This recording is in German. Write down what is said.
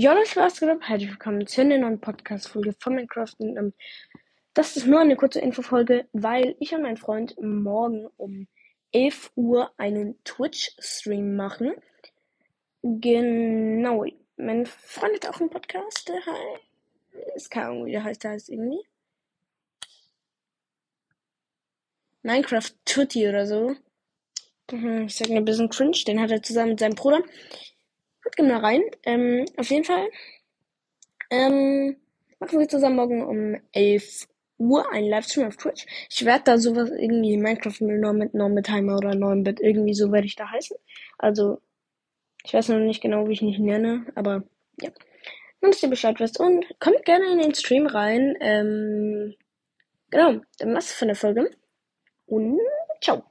Ja, Leute, was geht ab? Herzlich willkommen zu einer neuen Podcast-Folge von Minecraft. Und, ähm, das ist nur eine kurze Infofolge, weil ich und mein Freund morgen um 11 Uhr einen Twitch-Stream machen. Genau. Mein Freund hat auch einen Podcast, der heißt. Keine Ahnung, wie der heißt, der heißt irgendwie. Minecraft Tutti oder so. Mhm, Ich sag ein bisschen cringe, den hat er zusammen mit seinem Bruder. Guckt gerne mal rein. Ähm, auf jeden Fall. Ähm, machen wir zusammen morgen um 11 Uhr einen Livestream auf Twitch. Ich werde da sowas irgendwie Minecraft mit Norm Normetimer oder Normbit, irgendwie so werde ich da heißen. Also, ich weiß noch nicht genau, wie ich mich nenne, aber ja. Nur, dass ihr Bescheid wisst. Und kommt gerne in den Stream rein. Ähm, genau, dann war's von der Folge. Und ciao.